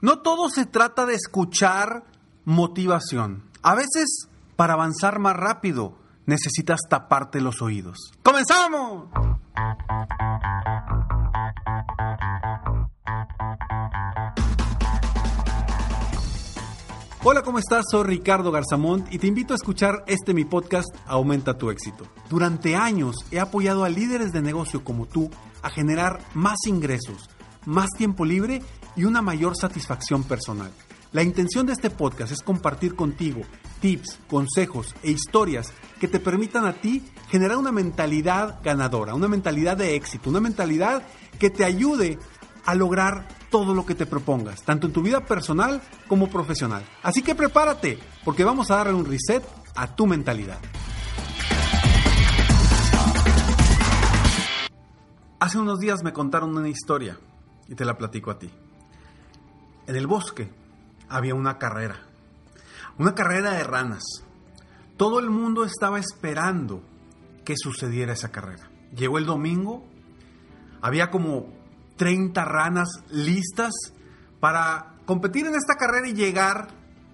No todo se trata de escuchar motivación. A veces, para avanzar más rápido, necesitas taparte los oídos. ¡Comenzamos! Hola, ¿cómo estás? Soy Ricardo Garzamont y te invito a escuchar este mi podcast Aumenta tu éxito. Durante años he apoyado a líderes de negocio como tú a generar más ingresos, más tiempo libre y una mayor satisfacción personal. La intención de este podcast es compartir contigo tips, consejos e historias que te permitan a ti generar una mentalidad ganadora, una mentalidad de éxito, una mentalidad que te ayude a lograr todo lo que te propongas, tanto en tu vida personal como profesional. Así que prepárate, porque vamos a darle un reset a tu mentalidad. Hace unos días me contaron una historia y te la platico a ti. En el bosque había una carrera, una carrera de ranas. Todo el mundo estaba esperando que sucediera esa carrera. Llegó el domingo, había como 30 ranas listas para competir en esta carrera y llegar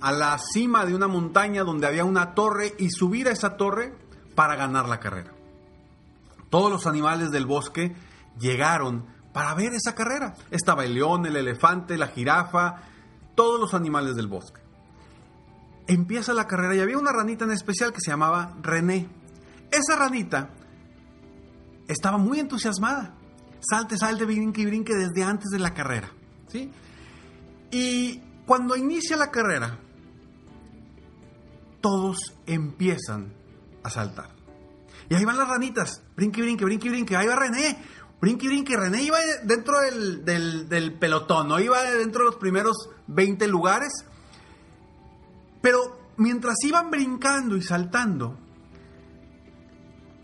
a la cima de una montaña donde había una torre y subir a esa torre para ganar la carrera. Todos los animales del bosque llegaron para ver esa carrera. Estaba el león, el elefante, la jirafa, todos los animales del bosque. Empieza la carrera y había una ranita en especial que se llamaba René. Esa ranita estaba muy entusiasmada salte, salte, brinque y brinque desde antes de la carrera. ¿sí? Y cuando inicia la carrera, todos empiezan a saltar. Y ahí van las ranitas, brinque, brinque, brinque, brinque, ahí va René, brinque, brinque, René iba dentro del, del, pelotón, no iba dentro de los primeros 20 lugares, pero mientras iban brincando y saltando,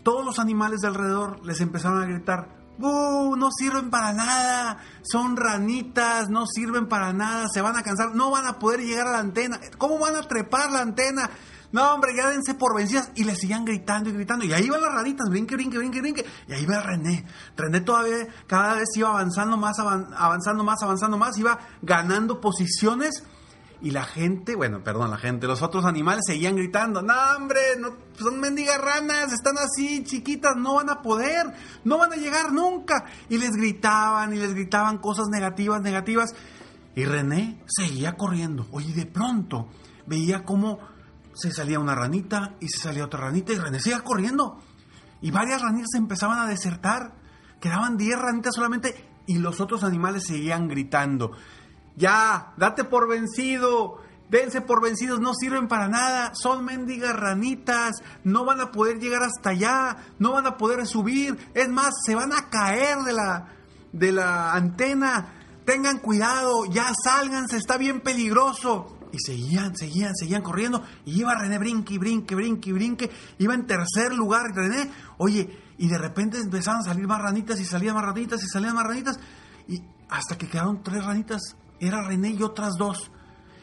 todos los animales de alrededor les empezaron a gritar, ¡Uh! No sirven para nada. Son ranitas, no sirven para nada. Se van a cansar, no van a poder llegar a la antena. ¿Cómo van a trepar la antena? No, hombre, ya dense por vencidas. Y le siguen gritando y gritando. Y ahí van las ranitas, brinque, brinque, brinque, brinque. Y ahí va René. René todavía cada vez iba avanzando más, avanzando más, avanzando más. Iba ganando posiciones y la gente, bueno, perdón, la gente, los otros animales seguían gritando, no hombre, no, son mendigas ranas, están así chiquitas, no van a poder, no van a llegar nunca. Y les gritaban y les gritaban cosas negativas, negativas. Y René seguía corriendo. Oye, de pronto veía cómo se salía una ranita y se salía otra ranita y René seguía corriendo. Y varias ranitas empezaban a desertar. Quedaban 10 ranitas solamente y los otros animales seguían gritando. Ya, date por vencido. Dense por vencidos, no sirven para nada. Son mendigas ranitas. No van a poder llegar hasta allá. No van a poder subir. Es más, se van a caer de la, de la antena. Tengan cuidado, ya sálganse, está bien peligroso. Y seguían, seguían, seguían corriendo. Y iba René brinque, brinque, brinque, brinque. Iba en tercer lugar René. Oye, y de repente empezaban a salir más ranitas y salían más ranitas y salían más ranitas. Y hasta que quedaron tres ranitas era René y otras dos.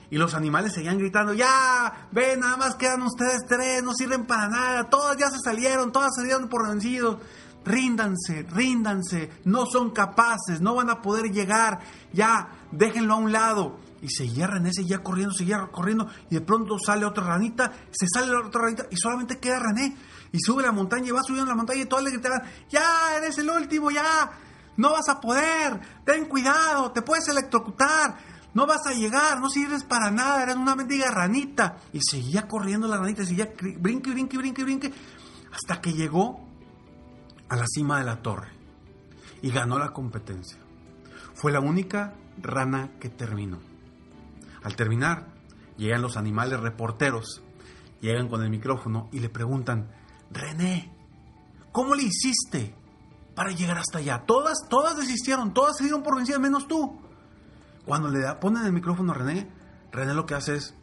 Y los animales seguían gritando, ya, ven, nada más quedan ustedes tres, no sirven para nada, todas ya se salieron, todas salieron por vencidos. Ríndanse, ríndanse, no son capaces, no van a poder llegar, ya, déjenlo a un lado. Y seguía René, seguía corriendo, seguía corriendo, y de pronto sale otra ranita, se sale la otra ranita, y solamente queda René. Y sube la montaña, y va subiendo la montaña, y todas le gritaban, ya, eres el último, ya, no vas a poder, ten cuidado, te puedes electrocutar, no vas a llegar, no sirves para nada, eres una mendiga ranita. Y seguía corriendo la ranita, seguía brinque, brinque, brinque, brinque, hasta que llegó a la cima de la torre y ganó la competencia. Fue la única rana que terminó. Al terminar, llegan los animales reporteros, llegan con el micrófono y le preguntan, René, ¿cómo le hiciste? para llegar hasta allá. Todas, todas desistieron, todas se dieron por vencidas, menos tú. Cuando le ponen el micrófono a René, René lo que hace es,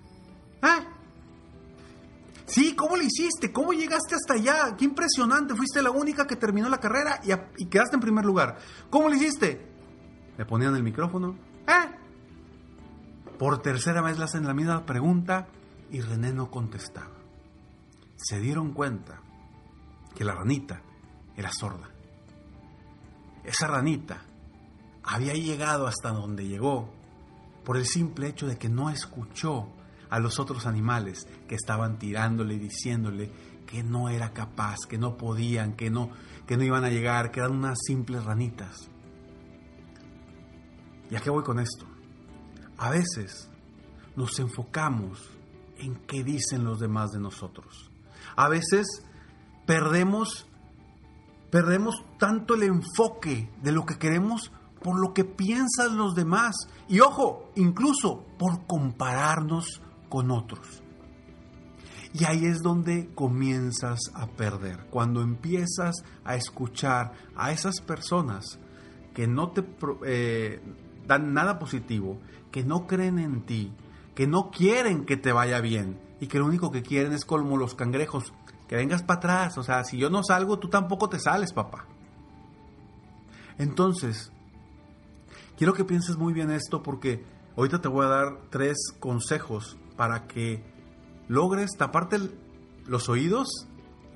¿eh? Sí, ¿cómo le hiciste? ¿Cómo llegaste hasta allá? Qué impresionante, fuiste la única que terminó la carrera y, y quedaste en primer lugar. ¿Cómo le hiciste? Le ponían el micrófono, ¿eh? Por tercera vez le hacen la misma pregunta y René no contestaba. Se dieron cuenta que la ranita era sorda esa ranita había llegado hasta donde llegó por el simple hecho de que no escuchó a los otros animales que estaban tirándole y diciéndole que no era capaz, que no podían, que no, que no iban a llegar, que eran unas simples ranitas. ¿Y a qué voy con esto? A veces nos enfocamos en qué dicen los demás de nosotros. A veces perdemos perdemos tanto el enfoque de lo que queremos por lo que piensan los demás. Y ojo, incluso por compararnos con otros. Y ahí es donde comienzas a perder, cuando empiezas a escuchar a esas personas que no te eh, dan nada positivo, que no creen en ti, que no quieren que te vaya bien y que lo único que quieren es como los cangrejos, que vengas para atrás, o sea, si yo no salgo, tú tampoco te sales, papá. Entonces, quiero que pienses muy bien esto porque ahorita te voy a dar tres consejos para que logres taparte los oídos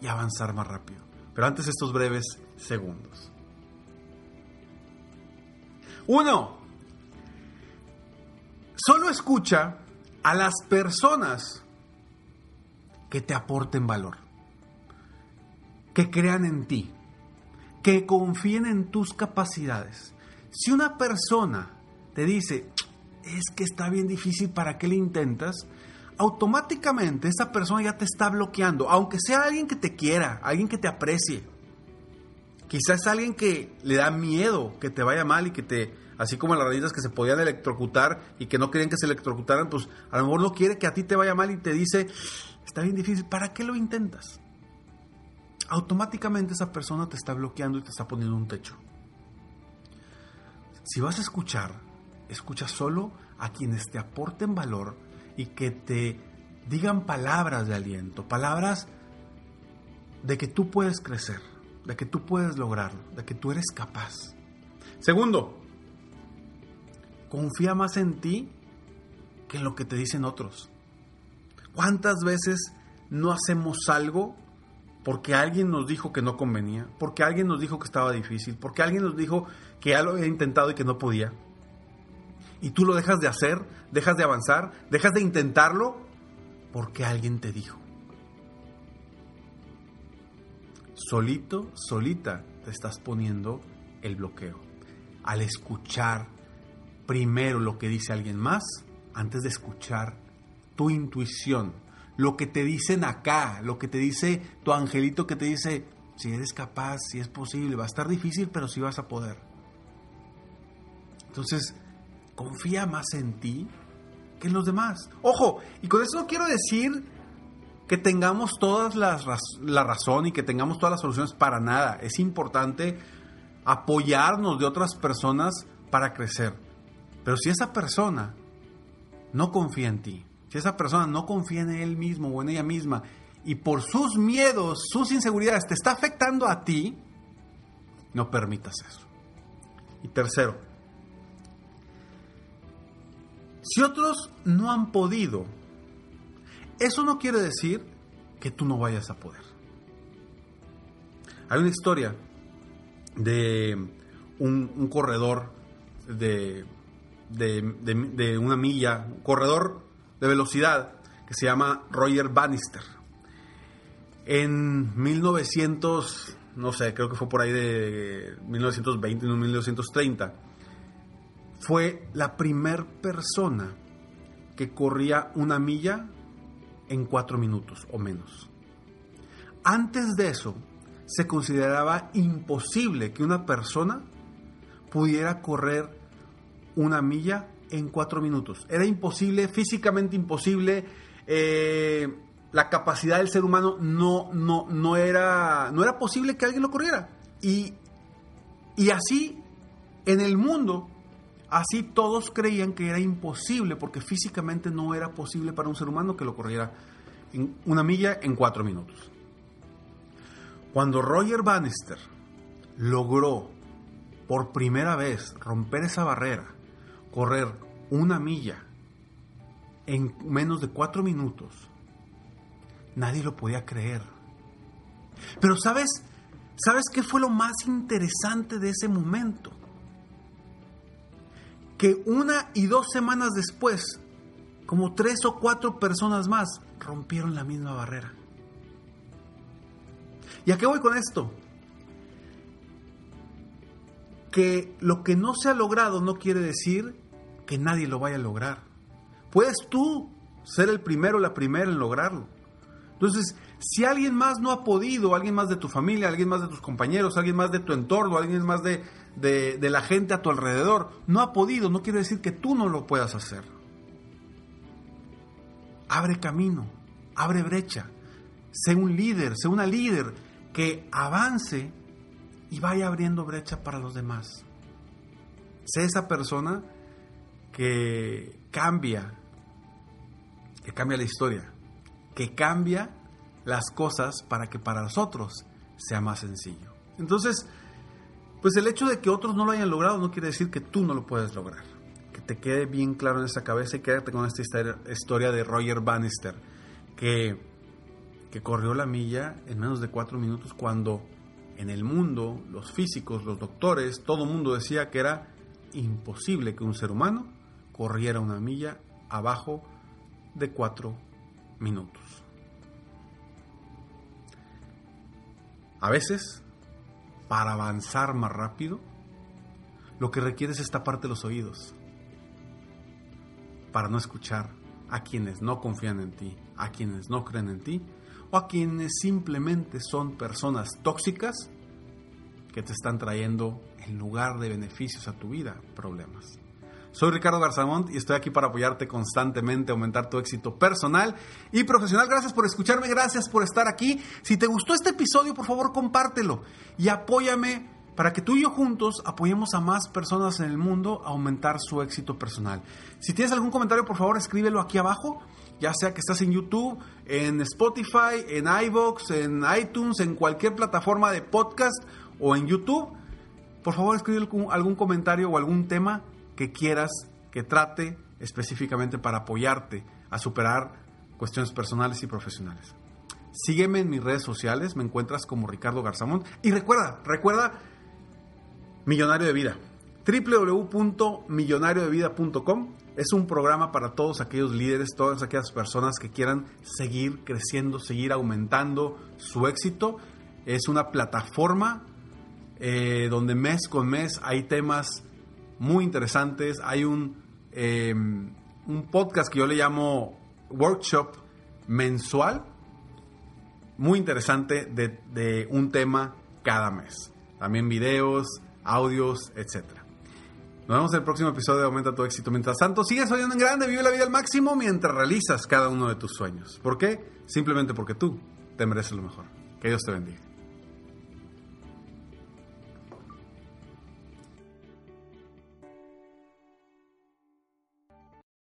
y avanzar más rápido. Pero antes estos breves segundos. Uno, solo escucha a las personas que te aporten valor que crean en ti, que confíen en tus capacidades. Si una persona te dice, es que está bien difícil, ¿para qué le intentas? Automáticamente esa persona ya te está bloqueando, aunque sea alguien que te quiera, alguien que te aprecie. Quizás alguien que le da miedo que te vaya mal y que te, así como las ranitas que se podían electrocutar y que no querían que se electrocutaran, pues a lo mejor no quiere que a ti te vaya mal y te dice, está bien difícil, ¿para qué lo intentas? automáticamente esa persona te está bloqueando y te está poniendo un techo. Si vas a escuchar, escucha solo a quienes te aporten valor y que te digan palabras de aliento, palabras de que tú puedes crecer, de que tú puedes lograrlo, de que tú eres capaz. Segundo, confía más en ti que en lo que te dicen otros. ¿Cuántas veces no hacemos algo porque alguien nos dijo que no convenía, porque alguien nos dijo que estaba difícil, porque alguien nos dijo que ya lo había intentado y que no podía. Y tú lo dejas de hacer, dejas de avanzar, dejas de intentarlo porque alguien te dijo. Solito, solita te estás poniendo el bloqueo. Al escuchar primero lo que dice alguien más, antes de escuchar tu intuición, lo que te dicen acá, lo que te dice tu angelito que te dice, si eres capaz, si es posible, va a estar difícil, pero sí vas a poder. Entonces, confía más en ti que en los demás. Ojo, y con eso no quiero decir que tengamos todas las la razón y que tengamos todas las soluciones para nada. Es importante apoyarnos de otras personas para crecer. Pero si esa persona no confía en ti, si esa persona no confía en él mismo o en ella misma y por sus miedos, sus inseguridades te está afectando a ti, no permitas eso. Y tercero, si otros no han podido, eso no quiere decir que tú no vayas a poder. Hay una historia de un, corredor de, de, una milla, un corredor de velocidad que se llama Roger Bannister. En 1900, no sé, creo que fue por ahí de 1920, no 1930, fue la primer persona que corría una milla en cuatro minutos o menos. Antes de eso, se consideraba imposible que una persona pudiera correr una milla en cuatro minutos. Era imposible, físicamente imposible. Eh, la capacidad del ser humano no, no, no, era, no era posible que alguien lo corriera. Y, y así, en el mundo, así todos creían que era imposible, porque físicamente no era posible para un ser humano que lo corriera en una milla en cuatro minutos. Cuando Roger Bannister logró por primera vez romper esa barrera correr una milla en menos de cuatro minutos, nadie lo podía creer. Pero sabes, ¿sabes qué fue lo más interesante de ese momento? que una y dos semanas después, como tres o cuatro personas más rompieron la misma barrera. ¿Y a qué voy con esto? Que lo que no se ha logrado no quiere decir que nadie lo vaya a lograr. Puedes tú ser el primero o la primera en lograrlo. Entonces, si alguien más no ha podido, alguien más de tu familia, alguien más de tus compañeros, alguien más de tu entorno, alguien más de, de, la gente a tu alrededor, no ha podido, no quiere decir que tú no lo puedas hacer. Abre camino, abre brecha, sé un líder, sé una líder que avance y vaya abriendo brecha para los demás. Sé esa persona que cambia, que cambia la historia, que cambia las cosas para que para nosotros sea más sencillo. Entonces, pues el hecho de que otros no lo hayan logrado no quiere decir que tú no lo puedes lograr. Que te quede bien claro en esa cabeza y quédate con esta historia de Roger Bannister, que, que corrió la milla en menos de cuatro minutos cuando en el mundo, los físicos, los doctores, todo el mundo decía que era imposible que un ser humano corriera una milla abajo de cuatro minutos. A veces, para avanzar más rápido, lo que requieres es taparte los oídos para no escuchar a quienes no confían en ti, a quienes no creen en ti o a quienes simplemente son personas tóxicas que te están trayendo en lugar de beneficios a tu vida, problemas. Soy Ricardo Garzamont y estoy aquí para apoyarte constantemente, aumentar tu éxito personal y profesional. Gracias por escucharme, gracias por estar aquí. Si te gustó este episodio, por favor, compártelo y apóyame para que tú y yo juntos apoyemos a más personas en el mundo a aumentar su éxito personal. Si tienes algún comentario, por favor, escríbelo aquí abajo, ya sea que estás en YouTube, en Spotify, en iVoox, en iTunes, en cualquier plataforma de podcast o en YouTube. Por favor, escribe algún comentario o algún tema que quieras que trate específicamente para apoyarte a superar cuestiones personales y profesionales. Sígueme en mis redes sociales, me encuentras como Ricardo Garzamón. Y recuerda, recuerda, Millonario de Vida. www.millonariodevida.com es un programa para todos aquellos líderes, todas aquellas personas que quieran seguir creciendo, seguir aumentando su éxito. Es una plataforma eh, donde mes con mes hay temas muy interesantes. Hay un, em, un podcast que yo le llamo Workshop mensual, muy interesante de, de un tema cada mes. También videos, audios, etc. Nos vemos en el próximo episodio de Aumenta tu éxito. Mientras tanto, sigue soñando en grande, vive la vida al máximo mientras realizas cada uno de tus sueños. ¿Por qué? Simplemente porque tú te mereces lo mejor. Que Dios te bendiga.